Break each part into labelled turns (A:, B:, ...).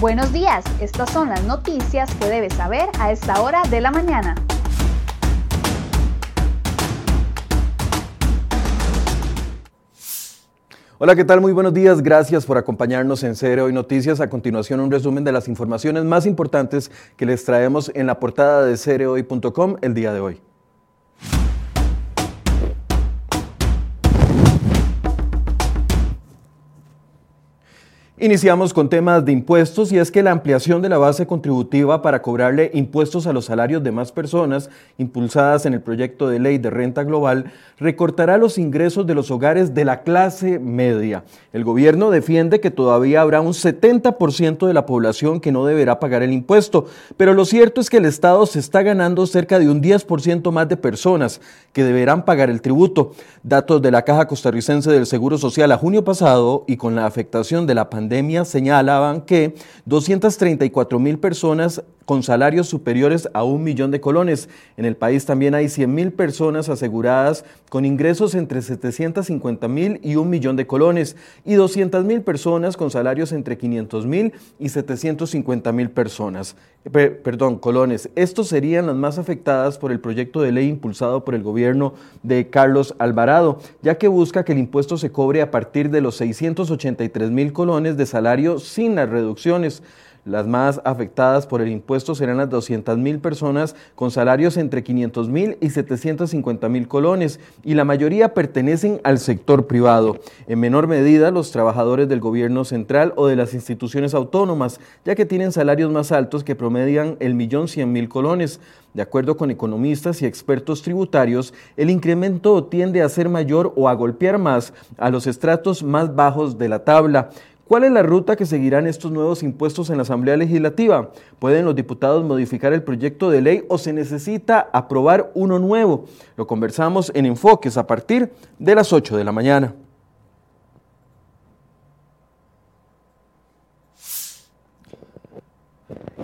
A: Buenos días, estas son las noticias que debes saber a esta hora de la mañana.
B: Hola, ¿qué tal? Muy buenos días. Gracias por acompañarnos en Cero Hoy Noticias. A continuación, un resumen de las informaciones más importantes que les traemos en la portada de cereoy.com el día de hoy. Iniciamos con temas de impuestos y es que la ampliación de la base contributiva para cobrarle impuestos a los salarios de más personas, impulsadas en el proyecto de ley de renta global, recortará los ingresos de los hogares de la clase media. El gobierno defiende que todavía habrá un 70% de la población que no deberá pagar el impuesto, pero lo cierto es que el Estado se está ganando cerca de un 10% más de personas que deberán pagar el tributo. Datos de la Caja Costarricense del Seguro Social a junio pasado y con la afectación de la pandemia señalaban que 234 mil personas con salarios superiores a un millón de colones. En el país también hay 100 mil personas aseguradas con ingresos entre 750 mil y un millón de colones y 200 mil personas con salarios entre 500 mil y 750 mil personas. Perdón, colones. Estos serían las más afectadas por el proyecto de ley impulsado por el gobierno de Carlos Alvarado, ya que busca que el impuesto se cobre a partir de los 683 mil colones de salario sin las reducciones. Las más afectadas por el impuesto serán las 200 mil personas con salarios entre 500 mil y 750 mil colones y la mayoría pertenecen al sector privado. En menor medida los trabajadores del gobierno central o de las instituciones autónomas, ya que tienen salarios más altos que promedian el millón cien mil colones. De acuerdo con economistas y expertos tributarios, el incremento tiende a ser mayor o a golpear más a los estratos más bajos de la tabla. ¿Cuál es la ruta que seguirán estos nuevos impuestos en la Asamblea Legislativa? ¿Pueden los diputados modificar el proyecto de ley o se necesita aprobar uno nuevo? Lo conversamos en Enfoques a partir de las 8 de la mañana.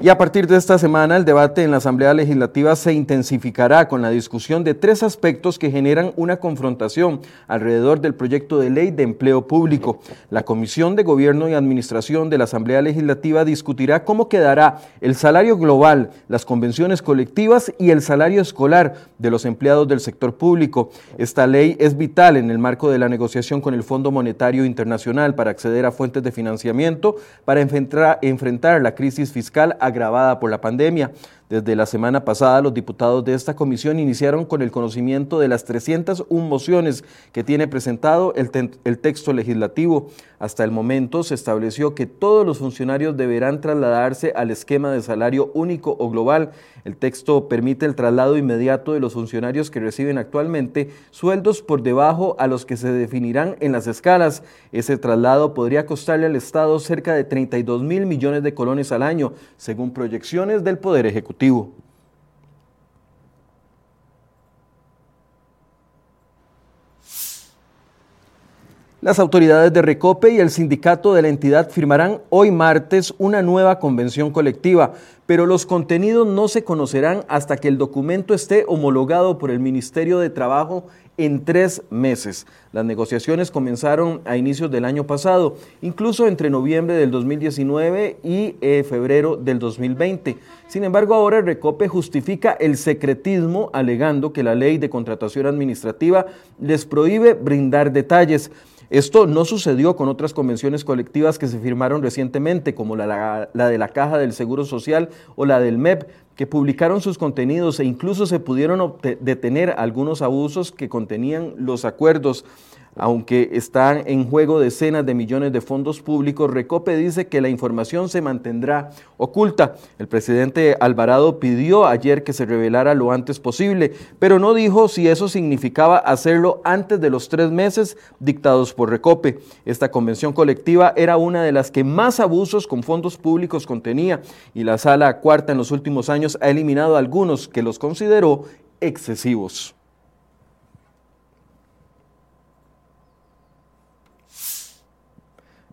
B: Y a partir de esta semana, el debate en la Asamblea Legislativa se intensificará con la discusión de tres aspectos que generan una confrontación alrededor del proyecto de ley de empleo público. La Comisión de Gobierno y Administración de la Asamblea Legislativa discutirá cómo quedará el salario global, las convenciones colectivas y el salario escolar de los empleados del sector público. Esta ley es vital en el marco de la negociación con el Fondo Monetario Internacional para acceder a fuentes de financiamiento para enfrentar, la crisis fiscal agravada por la pandemia. Desde la semana pasada, los diputados de esta comisión iniciaron con el conocimiento de las 301 mociones que tiene presentado el, el, texto legislativo. Hasta el momento se estableció que todos los funcionarios deberán trasladarse al esquema de salario único o global. El texto permite el traslado inmediato de los funcionarios que reciben actualmente sueldos por debajo a los que se definirán en las escalas. Ese traslado podría costarle al Estado cerca de 32 mil millones de colones al año, según proyecciones del Poder Ejecutivo. Las autoridades de Recope y el sindicato de la entidad firmarán hoy martes una nueva convención colectiva, pero los contenidos no se conocerán hasta que el documento esté homologado por el Ministerio de Trabajo en tres meses. Las negociaciones comenzaron a inicios del año pasado, incluso entre noviembre del 2019 y eh, febrero del 2020. Sin embargo, ahora el Recope justifica el secretismo alegando que la ley de contratación administrativa les prohíbe brindar detalles. Esto no sucedió con otras convenciones colectivas que se firmaron recientemente, como la, de la Caja del Seguro Social o la del MEP, que publicaron sus contenidos e incluso se pudieron detener algunos abusos que contenían los acuerdos. Aunque están en juego decenas de millones de fondos públicos, Recope dice que la información se mantendrá oculta. El presidente Alvarado pidió ayer que se revelara lo antes posible, pero no dijo si eso significaba hacerlo antes de los tres meses dictados por Recope. Esta convención colectiva era una de las que más abusos con fondos públicos contenía y la sala cuarta en los últimos años ha eliminado algunos que los consideró excesivos.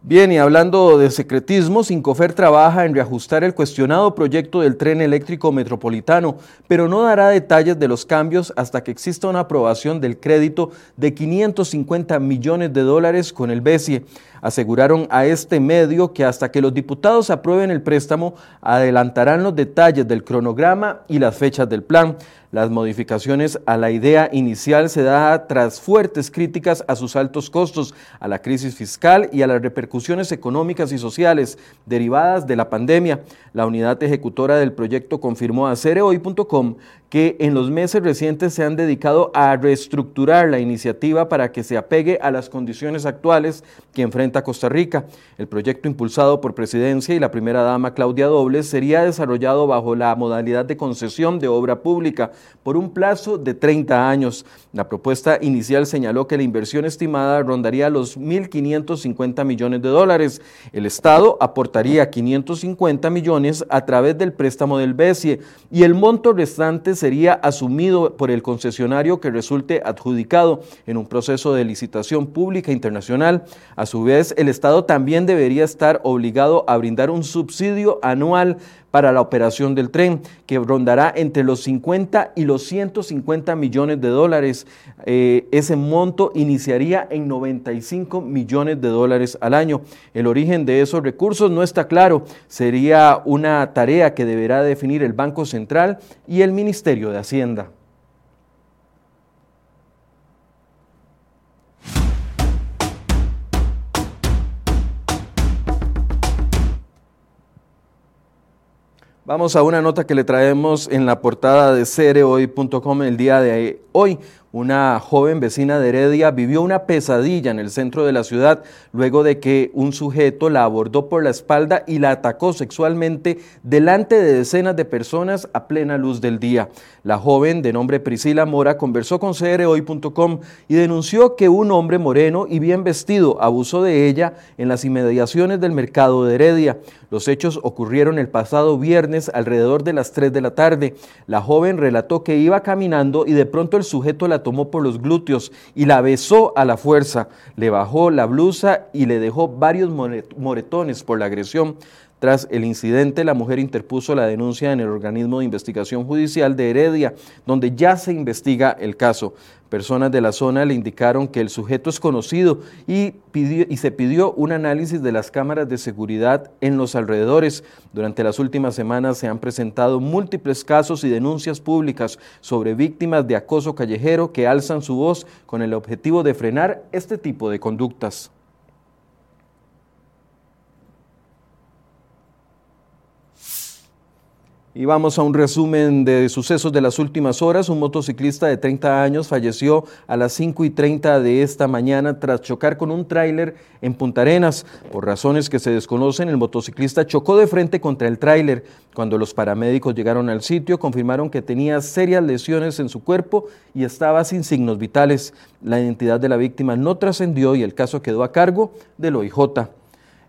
B: Bien, y hablando de secretismo, Sincofer trabaja en reajustar el cuestionado proyecto del tren eléctrico metropolitano, pero no dará detalles de los cambios hasta que exista una aprobación del crédito de 550 millones de dólares con el BESIE. Aseguraron a este medio que hasta que los diputados aprueben el préstamo, adelantarán los detalles del cronograma y las fechas del plan. Las modificaciones a la idea inicial se da tras fuertes críticas a sus altos costos, a la crisis fiscal y a las repercusiones económicas y sociales derivadas de la pandemia. La unidad ejecutora del proyecto confirmó a cereoy.com que en los meses recientes se han dedicado a reestructurar la iniciativa para que se apegue a las condiciones actuales que enfrenta Costa Rica. El proyecto impulsado por Presidencia y la primera dama Claudia Dobles sería desarrollado bajo la modalidad de concesión de obra pública por un plazo de 30 años. La propuesta inicial señaló que la inversión estimada rondaría los 1.550 millones de dólares. El Estado aportaría 550 millones a través del préstamo del BESIE y el monto restante sería asumido por el concesionario que resulte adjudicado en un proceso de licitación pública internacional. A su vez, el Estado también debería estar obligado a brindar un subsidio anual para la operación del tren, que rondará entre los 50 y los 150 millones de dólares. Eh, ese monto iniciaría en 95 millones de dólares al año. El origen de esos recursos no está claro. Sería una tarea que deberá definir el Banco Central y el Ministerio de Hacienda. Vamos a una nota que le traemos en la portada de cereoy.com el día de hoy. Una joven vecina de Heredia vivió una pesadilla en el centro de la ciudad luego de que un sujeto la abordó por la espalda y la atacó sexualmente delante de decenas de personas a plena luz del día. La joven, de nombre Priscila Mora, conversó con CRHoy.com y denunció que un hombre moreno y bien vestido abusó de ella en las inmediaciones del mercado de Heredia. Los hechos ocurrieron el pasado viernes alrededor de las 3 de la tarde. La joven relató que iba caminando y de pronto el sujeto la tomó por los glúteos y la besó a la fuerza, le bajó la blusa y le dejó varios moretones por la agresión. Tras el incidente, la mujer interpuso la denuncia en el organismo de investigación judicial de Heredia, donde ya se investiga el caso. Personas de la zona le indicaron que el sujeto es conocido y, se pidió un análisis de las cámaras de seguridad en los alrededores. Durante las últimas semanas se han presentado múltiples casos y denuncias públicas sobre víctimas de acoso callejero que alzan su voz con el objetivo de frenar este tipo de conductas. Y vamos a un resumen de sucesos de las últimas horas. Un motociclista de 30 años falleció a las 5 y 30 de esta mañana tras chocar con un tráiler en Punta Arenas. Por razones que se desconocen, el motociclista chocó de frente contra el tráiler. Cuando los paramédicos llegaron al sitio, confirmaron que tenía serias lesiones en su cuerpo y estaba sin signos vitales. La identidad de la víctima no trascendió y el caso quedó a cargo del OIJ.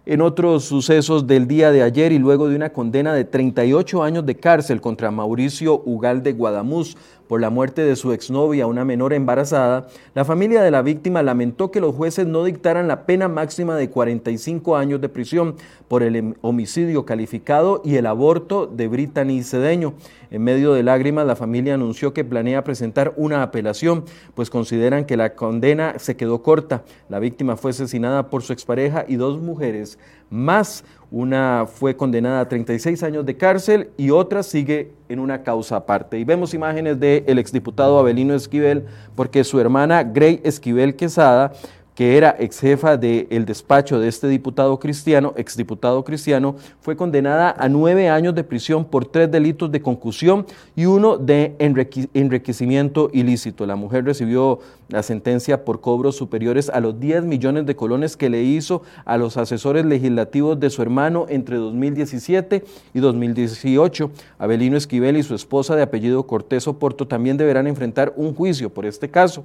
B: En otros sucesos del día de ayer y luego de una condena de 38 años de cárcel contra Mauricio Ugal de Guadamuz por la muerte de su exnovia, una menor embarazada, la familia de la víctima lamentó que los jueces no dictaran la pena máxima de 45 años de prisión por el homicidio calificado y el aborto de Brittany Cedeño. En medio de lágrimas, la familia anunció que planea presentar una apelación, pues consideran que la condena se quedó corta. La víctima fue asesinada por su expareja y dos mujeres más. Una fue condenada a 36 años de cárcel y otra sigue en una causa aparte. Y vemos imágenes del exdiputado Abelino Esquivel, porque su hermana Grey Esquivel Quesada que era ex jefa del despacho de este diputado cristiano, exdiputado cristiano, fue condenada a nueve años de prisión por tres delitos de concusión y uno de enriquecimiento ilícito. La mujer recibió la sentencia por cobros superiores a los 10 millones de colones que le hizo a los asesores legislativos de su hermano entre 2017 y 2018. Abelino Esquivel y su esposa de apellido Cortés Oporto también deberán enfrentar un juicio por este caso.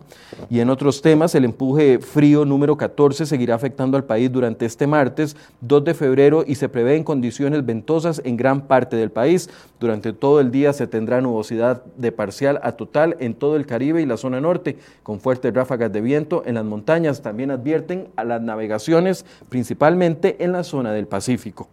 B: Y en otros temas, el empuje frío número 14 seguirá afectando al país durante este martes 2 de febrero y se prevé en condiciones ventosas en gran parte del país. Durante todo el día se tendrá nubosidad de parcial a total en todo el Caribe y la zona norte, con fuertes ráfagas de viento en las montañas. También advierten a las navegaciones, principalmente en la zona del Pacífico.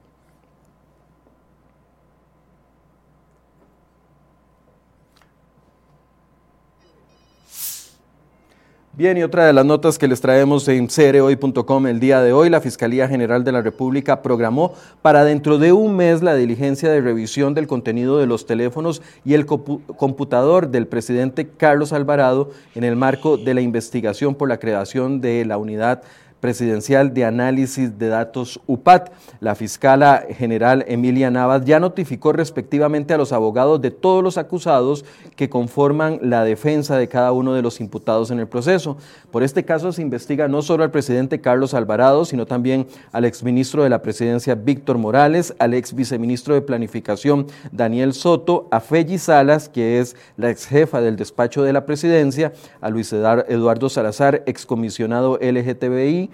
B: Bien, y otra de las notas que les traemos en cereoy.com el día de hoy, la Fiscalía General de la República programó para dentro de un mes la diligencia de revisión del contenido de los teléfonos y el computador del presidente Carlos Alvarado en el marco de la investigación por la creación de la unidad presidencial de análisis de datos UPAT. La fiscala general Emilia Navas ya notificó respectivamente a los abogados de todos los acusados que conforman la defensa de cada uno de los imputados en el proceso. Por este caso se investiga no solo al presidente Carlos Alvarado, sino también al exministro de la presidencia Víctor Morales, al ex viceministro de Planificación Daniel Soto, a Felly Salas, que es la ex jefa del despacho de la presidencia, a Luis Eduardo Salazar, excomisionado LGTBI,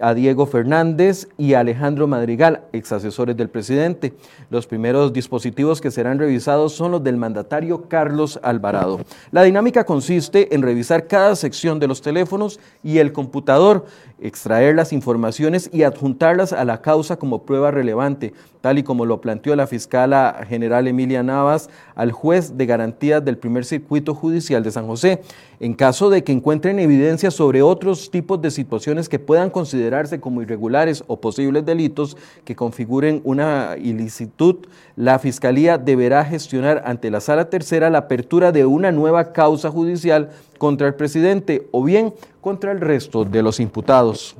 B: a Diego Fernández y a Alejandro Madrigal, ex asesores del presidente. Los primeros dispositivos que serán revisados son los del mandatario Carlos Alvarado. La dinámica consiste en revisar cada sección de los teléfonos y el computador, extraer las informaciones y adjuntarlas a la causa como prueba relevante, tal y como lo planteó la fiscala general Emilia Navas al juez de garantías del primer circuito judicial de San José. En caso de que encuentren evidencia sobre otros tipos de situaciones que puedan considerarse como irregulares o posibles delitos que configuren una ilicitud, la Fiscalía deberá gestionar ante la Sala Tercera la apertura de una nueva causa judicial contra el presidente o bien contra el resto de los imputados.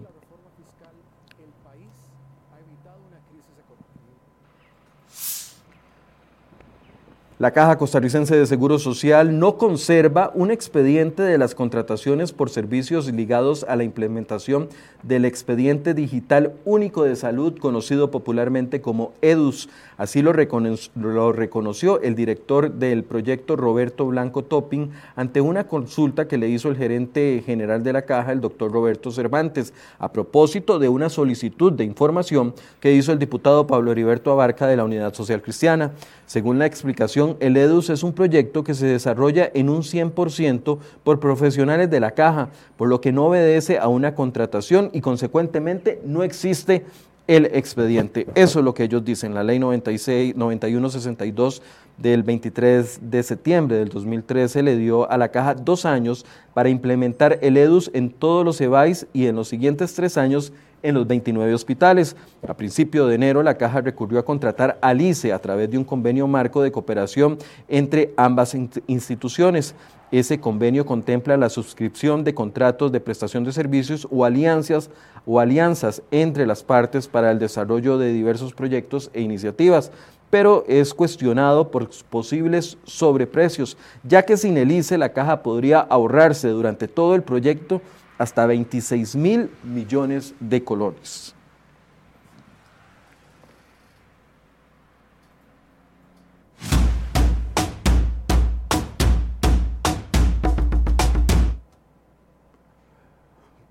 B: La Caja Costarricense de Seguro Social no conserva un expediente de las contrataciones por servicios ligados a la implementación del expediente digital único de salud, conocido popularmente como EDUS. Así lo, reconoció el director del proyecto Roberto Blanco Topping ante una consulta que le hizo el gerente general de la Caja, el doctor Roberto Cervantes, a propósito de una solicitud de información que hizo el diputado Pablo Heriberto Abarca de la Unidad Social Cristiana. Según la explicación, el EDUS es un proyecto que se desarrolla en un 100% por profesionales de la caja, por lo que no obedece a una contratación y consecuentemente no existe el expediente. Eso es lo que ellos dicen, la ley 96, 9162 del 23 de septiembre del 2013 le dio a la caja dos años para implementar el EDUS en todos los EBAIS y en los siguientes tres años en los 29 hospitales. A principio de enero, la Caja recurrió a contratar a ICE a través de un convenio marco de cooperación entre ambas instituciones. Ese convenio contempla la suscripción de contratos de prestación de servicios o alianzas o alianzas entre las partes para el desarrollo de diversos proyectos e iniciativas pero es cuestionado por posibles sobreprecios, ya que sin el ICE la caja podría ahorrarse durante todo el proyecto hasta 26 mil millones de colones.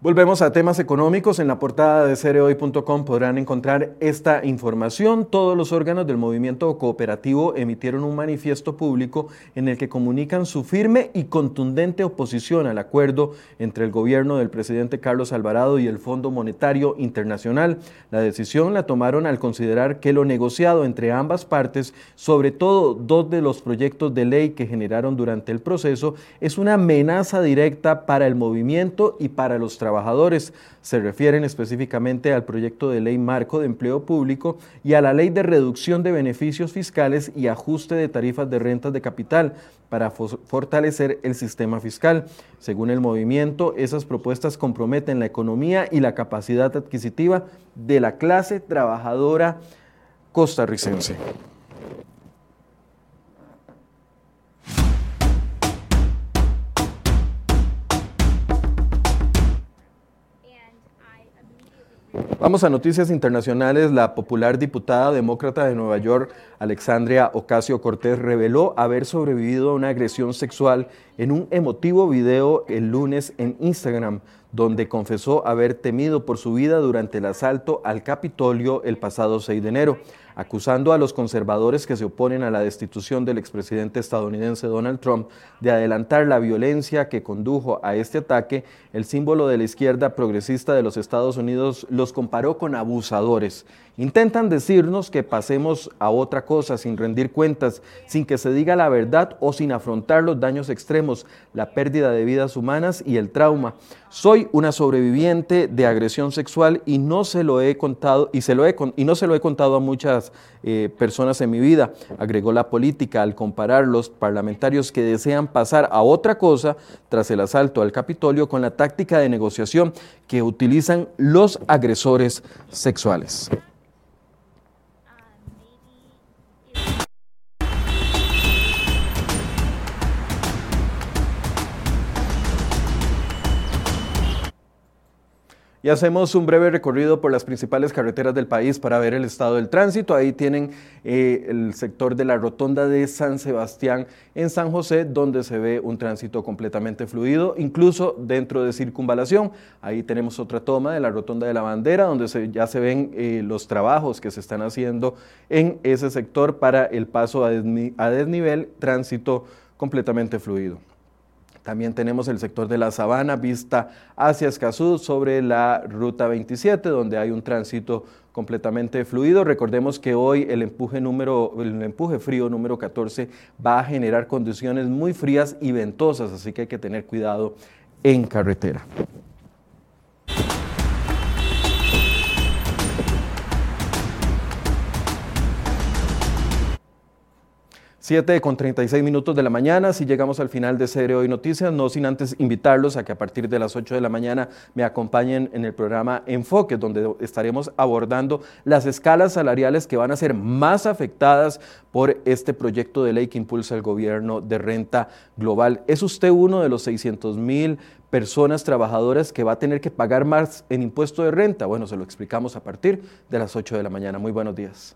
B: Volvemos a temas económicos. En la portada de cereoy.com podrán encontrar esta información. Todos los órganos del movimiento cooperativo emitieron un manifiesto público en el que comunican su firme y contundente oposición al acuerdo entre el gobierno del presidente Carlos Alvarado y el Fondo Monetario Internacional. La decisión la tomaron al considerar que lo negociado entre ambas partes, sobre todo dos de los proyectos de ley que generaron durante el proceso, es una amenaza directa para el movimiento y para los trabajadores trabajadores. Se refieren específicamente al proyecto de ley marco de empleo público y a la ley de reducción de beneficios fiscales y ajuste de tarifas de rentas de capital para fortalecer el sistema fiscal. Según el movimiento, esas propuestas comprometen la economía y la capacidad adquisitiva de la clase trabajadora costarricense. Vamos a noticias internacionales. La popular diputada demócrata de Nueva York, Alexandria Ocasio Cortés, reveló haber sobrevivido a una agresión sexual en un emotivo video el lunes en Instagram, donde confesó haber temido por su vida durante el asalto al Capitolio el pasado 6 de enero acusando a los conservadores que se oponen a la destitución del expresidente estadounidense Donald Trump de adelantar la violencia que condujo a este ataque, el símbolo de la izquierda progresista de los Estados Unidos los comparó con abusadores. Intentan decirnos que pasemos a otra cosa sin rendir cuentas, sin que se diga la verdad o sin afrontar los daños extremos, la pérdida de vidas humanas y el trauma. Soy una sobreviviente de agresión sexual y no se lo he contado y, se lo he, y no se lo he contado a muchas eh, personas en mi vida, agregó la política al comparar los parlamentarios que desean pasar a otra cosa tras el asalto al Capitolio con la táctica de negociación que utilizan los agresores sexuales. Y hacemos un breve recorrido por las principales carreteras del país para ver el estado del tránsito. Ahí tienen eh, el sector de la rotonda de San Sebastián en San José, donde se ve un tránsito completamente fluido, incluso dentro de circunvalación. Ahí tenemos otra toma de la rotonda de la bandera, donde ya se ven eh, los trabajos que se están haciendo en ese sector para el paso a desnivel, tránsito completamente fluido. También tenemos el sector de la Sabana, vista hacia Escazú sobre la ruta 27, donde hay un tránsito completamente fluido. Recordemos que hoy el empuje, número, el empuje frío número 14 va a generar condiciones muy frías y ventosas, así que hay que tener cuidado en carretera. 7 con 36 minutos de la mañana, si llegamos al final de Serie Hoy Noticias, no sin antes invitarlos a que a partir de las 8 de la mañana me acompañen en el programa Enfoque, donde estaremos abordando las escalas salariales que van a ser más afectadas por este proyecto de ley que impulsa el gobierno de renta global. ¿Es usted uno de los 600 mil personas trabajadoras que va a tener que pagar más en impuesto de renta? Bueno, se lo explicamos a partir de las 8 de la mañana. Muy buenos días.